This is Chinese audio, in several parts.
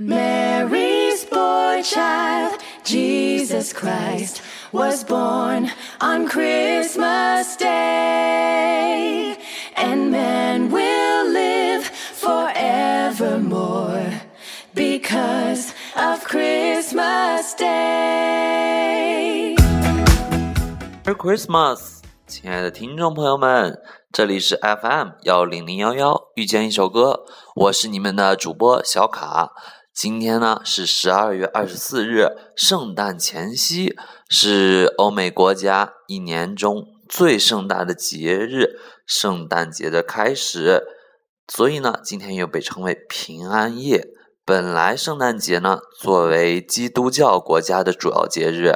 Mary's boy child, Jesus Christ, was born on Christmas Day. And man will live forevermore because of Christmas Day. Merry Christmas，亲爱的听众朋友们，这里是 FM 幺零零幺幺，遇见一首歌，我是你们的主播小卡。 今天呢是十二月二十四日，圣诞前夕，是欧美国家一年中最盛大的节日——圣诞节的开始。所以呢，今天又被称为平安夜。本来圣诞节呢，作为基督教国家的主要节日。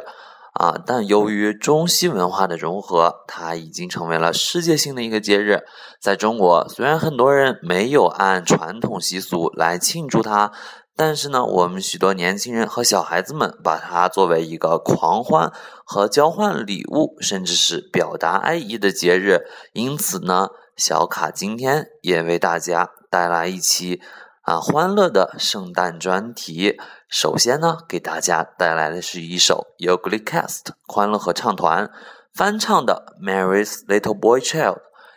啊，但由于中西文化的融合，它已经成为了世界性的一个节日。在中国，虽然很多人没有按传统习俗来庆祝它，但是呢，我们许多年轻人和小孩子们把它作为一个狂欢和交换礼物，甚至是表达爱意的节日。因此呢，小卡今天也为大家带来一期啊欢乐的圣诞专题。首先呢，给大家带来的是一首由 Gleecast 欢乐合唱团翻唱的《Mary's Little Boy Child》，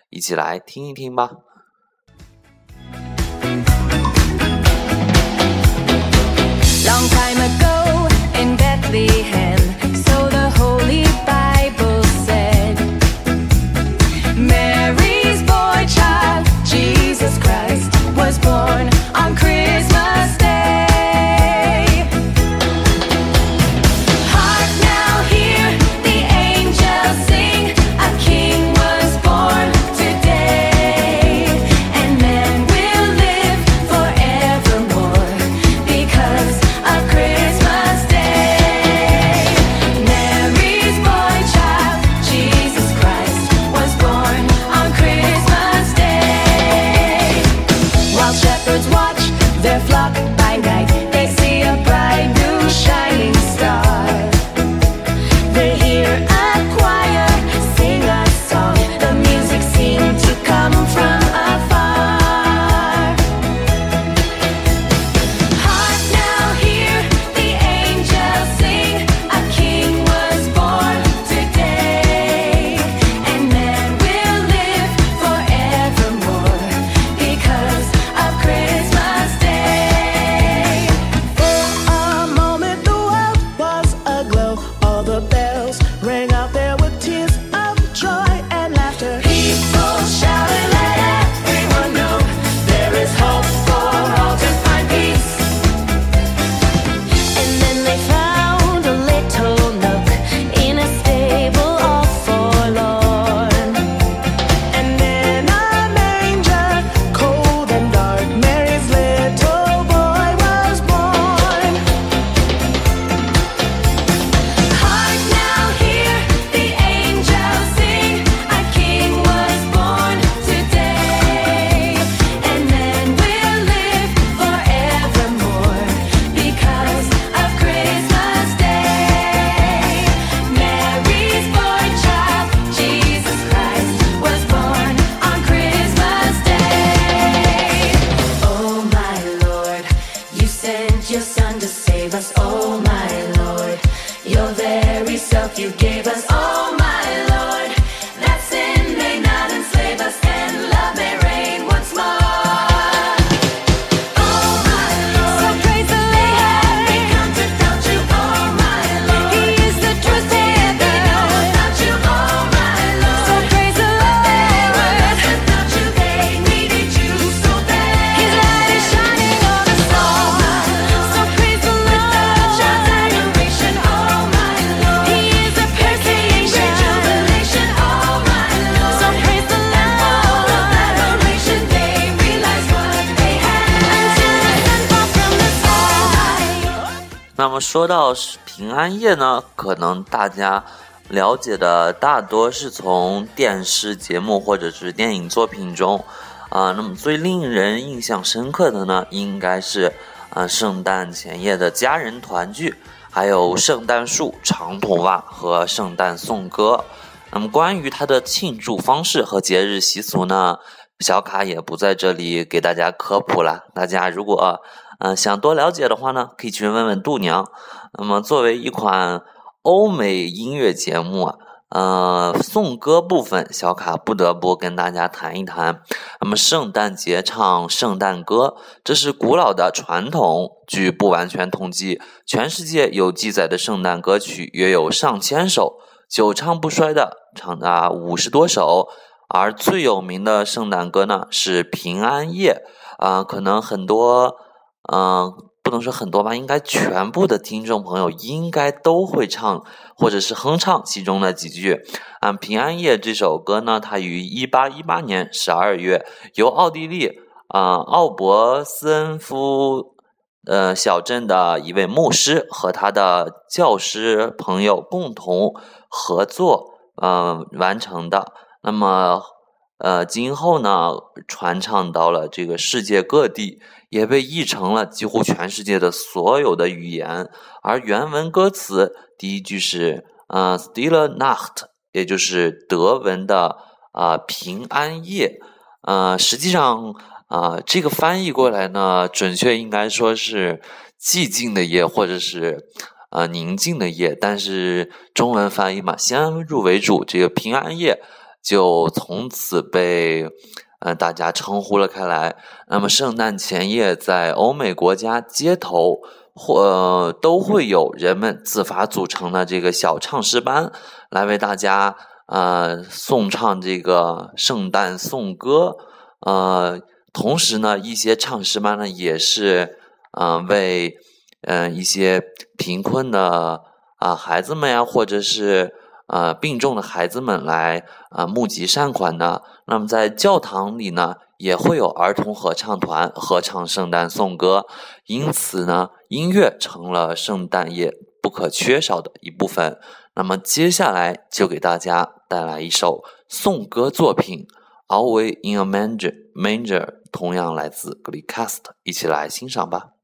一起来听一听吧。You gave us. Oh 那么说到平安夜呢，可能大家了解的大多是从电视节目或者是电影作品中，啊、那么最令人印象深刻的呢，应该是啊、圣诞前夜的家人团聚，还有圣诞树、长筒袜和圣诞颂歌。那么关于它的庆祝方式和节日习俗呢，小卡也不在这里给大家科普了。大家如果呃，想多了解的话呢，可以去问问度娘。那么，作为一款欧美音乐节目啊，呃，颂歌部分，小卡不得不跟大家谈一谈。那么，圣诞节唱圣诞歌，这是古老的传统。据不完全统计，全世界有记载的圣诞歌曲约有上千首，久唱不衰的长达五十多首。而最有名的圣诞歌呢，是《平安夜》啊、可能很多，嗯、不能说很多吧，应该全部的听众朋友应该都会唱或者是哼唱其中的几句。啊，《平安夜》这首歌呢，它于一八一八年十二月由奥地利啊、奥伯森夫呃小镇的一位牧师和他的教师朋友共同合作呃完成的。那么呃，今后呢，传唱到了这个世界各地，也被译成了几乎全世界的所有的语言。而原文歌词第一句是呃 “Stille Nacht”，也就是德文的啊、平安夜。呃，实际上啊、这个翻译过来呢，准确应该说是寂静的夜，或者是呃宁静的夜。但是中文翻译嘛，先入为主，这个平安夜就从此被呃大家称呼了开来。那么圣诞前夜，在欧美国家街头或、呃都会有人们自发组成的这个小唱诗班，来为大家呃颂唱这个圣诞颂歌。呃，同时呢，一些唱诗班呢也是呃为嗯、呃一些贫困的啊、孩子们呀，或者是呃病重的孩子们来啊、募集善款的。那么在教堂里呢，也会有儿童合唱团合唱圣诞颂歌，因此呢，音乐成了圣诞夜不可缺少的一部分。那么接下来就给大家带来一首颂歌作品《Always in a Manger》，Manger 同样来自 Glee Cast，，一起来欣赏吧。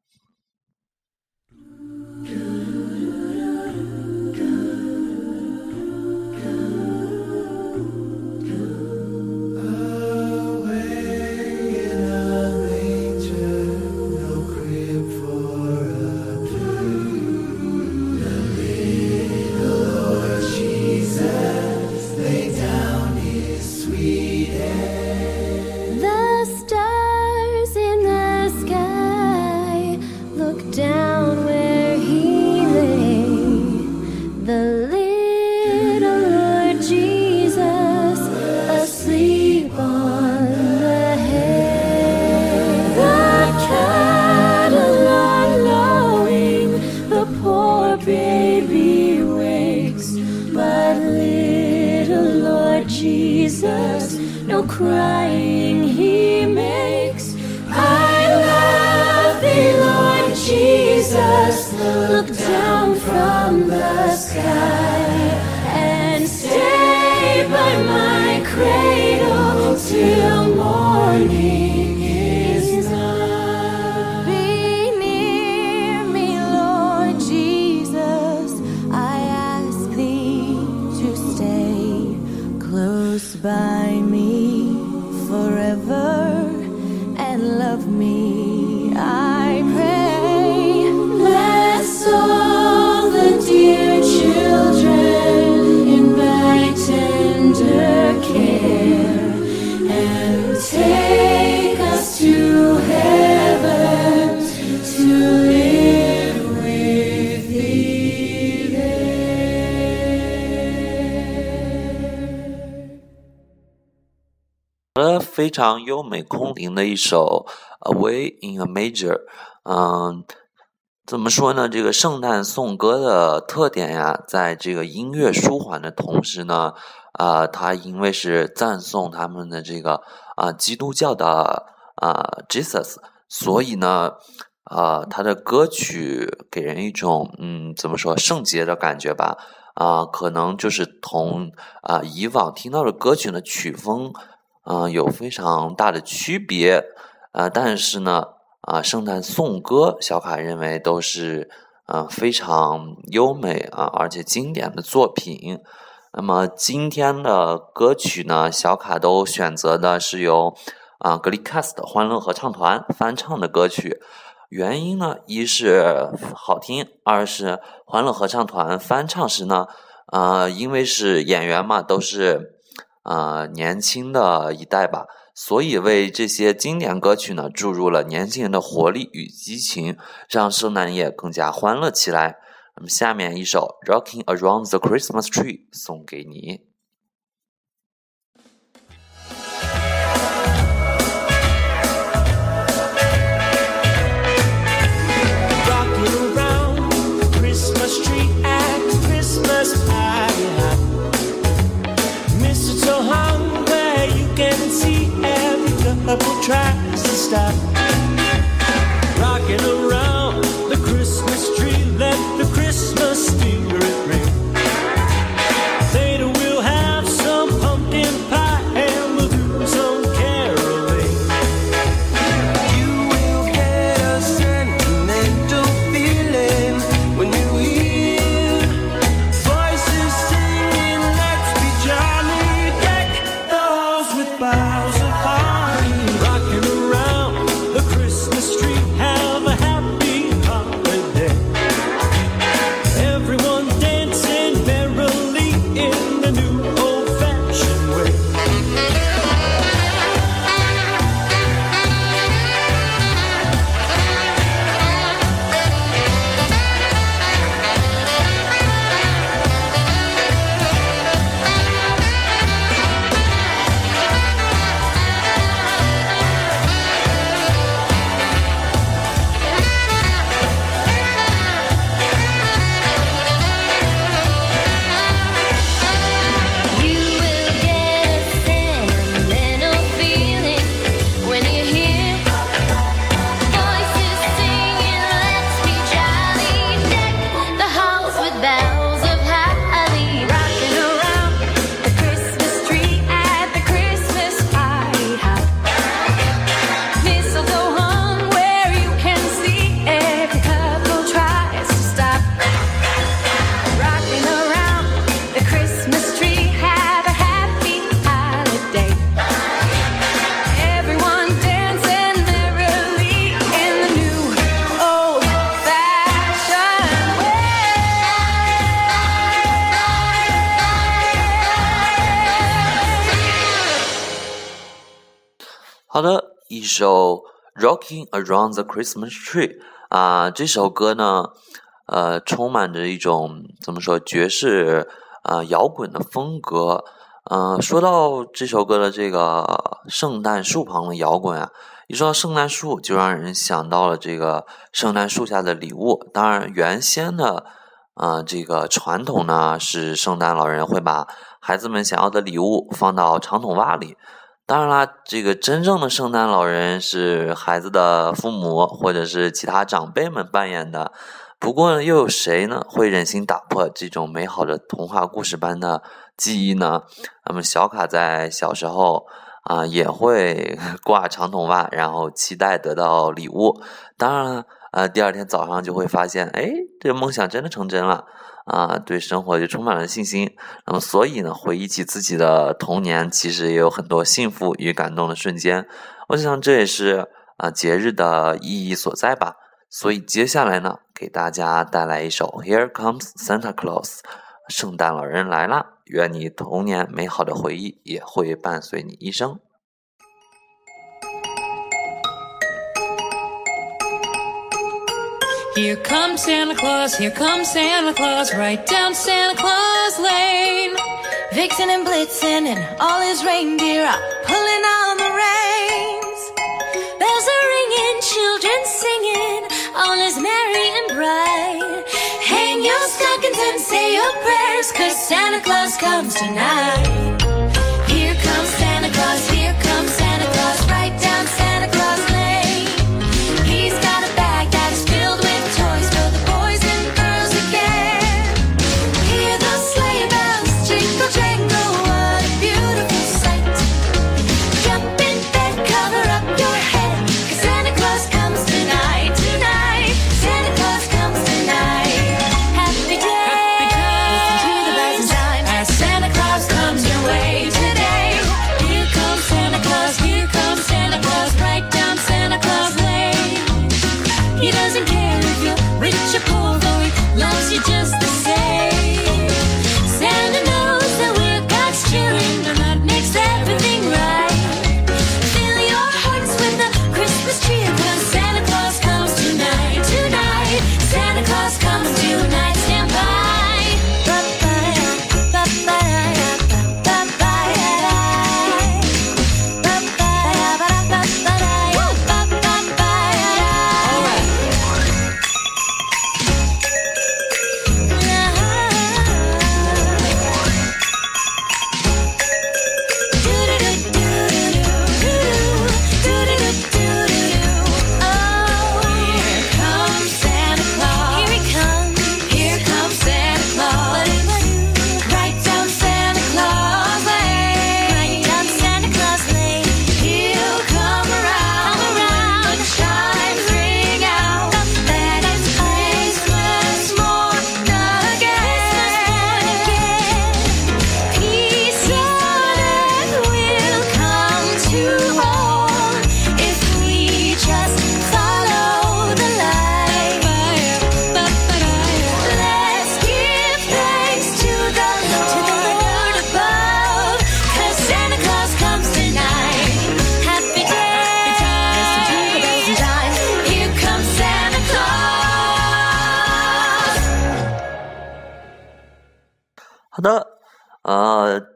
Sky and stay by my cradle till morning 非常优美空灵的一首《Away in a Major》。嗯，怎么说呢？这个圣诞颂歌的特点呀，在这个音乐舒缓的同时呢，啊、它因为是赞颂他们的这个啊、基督教的啊、Jesus，所以呢，啊、他的歌曲给人一种嗯，怎么说圣洁的感觉吧。啊、可能就是同啊、以往听到的歌曲的曲风啊、有非常大的区别，啊，但是呢，啊，圣诞颂歌，小卡认为都是啊非常优美啊，而且经典的作品。那么今天的歌曲呢，小卡都选择的是由啊格里卡斯的欢乐合唱团翻唱的歌曲，原因呢，一是好听，二是欢乐合唱团翻唱时呢，呃，因为是演员嘛，都是呃年轻的一代吧，所以为这些经典歌曲呢注入了年轻人的活力与激情，让圣诞夜更加欢乐起来。那么下面一首《Rocking Around the Christmas Tree》送给你。Tries to stop. 一首《Rocking Around the Christmas Tree》啊、这首歌呢，呃，充满着一种怎么说爵士啊、摇滚的风格。嗯、说到这首歌的这个圣诞树旁的摇滚啊，一说到圣诞树，就让人想到了这个圣诞树下的礼物。当然，原先的啊、这个传统呢是圣诞老人会把孩子们想要的礼物放到长筒袜里。当然啦，这个真正的圣诞老人是孩子的父母或者是其他长辈们扮演的。不过，又有谁呢会忍心打破这种美好的童话故事般的记忆呢？那么小卡在小时候啊、也会 挂长筒袜，然后期待得到礼物。当然了，呃，第二天早上就会发现，哎，这个梦想真的成真了。啊，对生活就充满了信心。那么，所以呢，回忆起自己的童年，其实也有很多幸福与感动的瞬间。我想这也是啊节日的意义所在吧。所以接下来呢，给大家带来一首《Here Comes Santa Claus》，圣诞老人来啦！愿你童年美好的回忆也会伴随你一生。Here comes Santa Claus, here comes Santa Claus, right down Santa Claus Lane. Vixen and Blitzen and all his reindeer are pulling on the reins. Bells are ringing, children singing, all is merry and bright. Hang your stockings and say your prayers, cause Santa Claus comes tonight.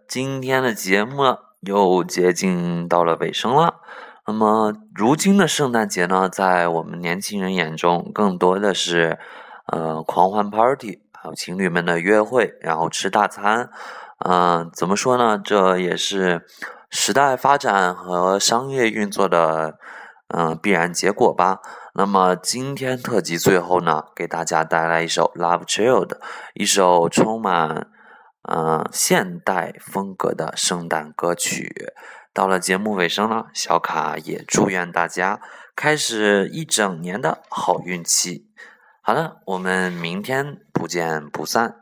今天的节目又接近到了尾声了。那么，如今的圣诞节呢，在我们年轻人眼中，更多的是呃狂欢 party，还有情侣们的约会，然后吃大餐。嗯、怎么说呢？这也是时代发展和商业运作的嗯、必然结果吧。那么今天特辑最后呢，给大家带来一首《Love Child》，一首充满嗯、现代风格的圣诞歌曲。到了节目尾声了，小卡也祝愿大家开始一整年的好运气。好了，我们明天不见不散。